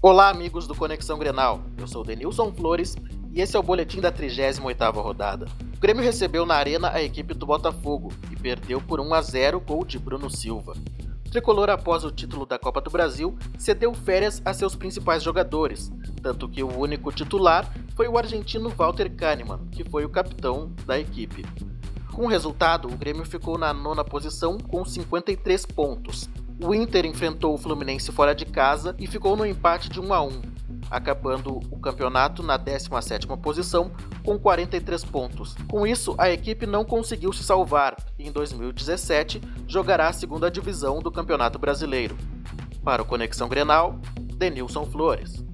Olá, amigos do Conexão Grenal. Eu sou Denilson Flores e esse é o boletim da 38ª rodada. O Grêmio recebeu na Arena a equipe do Botafogo e perdeu por 1 a 0 gol de Bruno Silva. O tricolor, após o título da Copa do Brasil, cedeu férias a seus principais jogadores, tanto que o único titular foi o argentino Walter Kahneman, que foi o capitão da equipe. Com o resultado, o Grêmio ficou na nona posição com 53 pontos, o Inter enfrentou o Fluminense fora de casa e ficou no empate de 1 a 1, acabando o campeonato na 17ª posição com 43 pontos. Com isso, a equipe não conseguiu se salvar e em 2017 jogará a segunda divisão do Campeonato Brasileiro. Para o Conexão Grenal, Denilson Flores.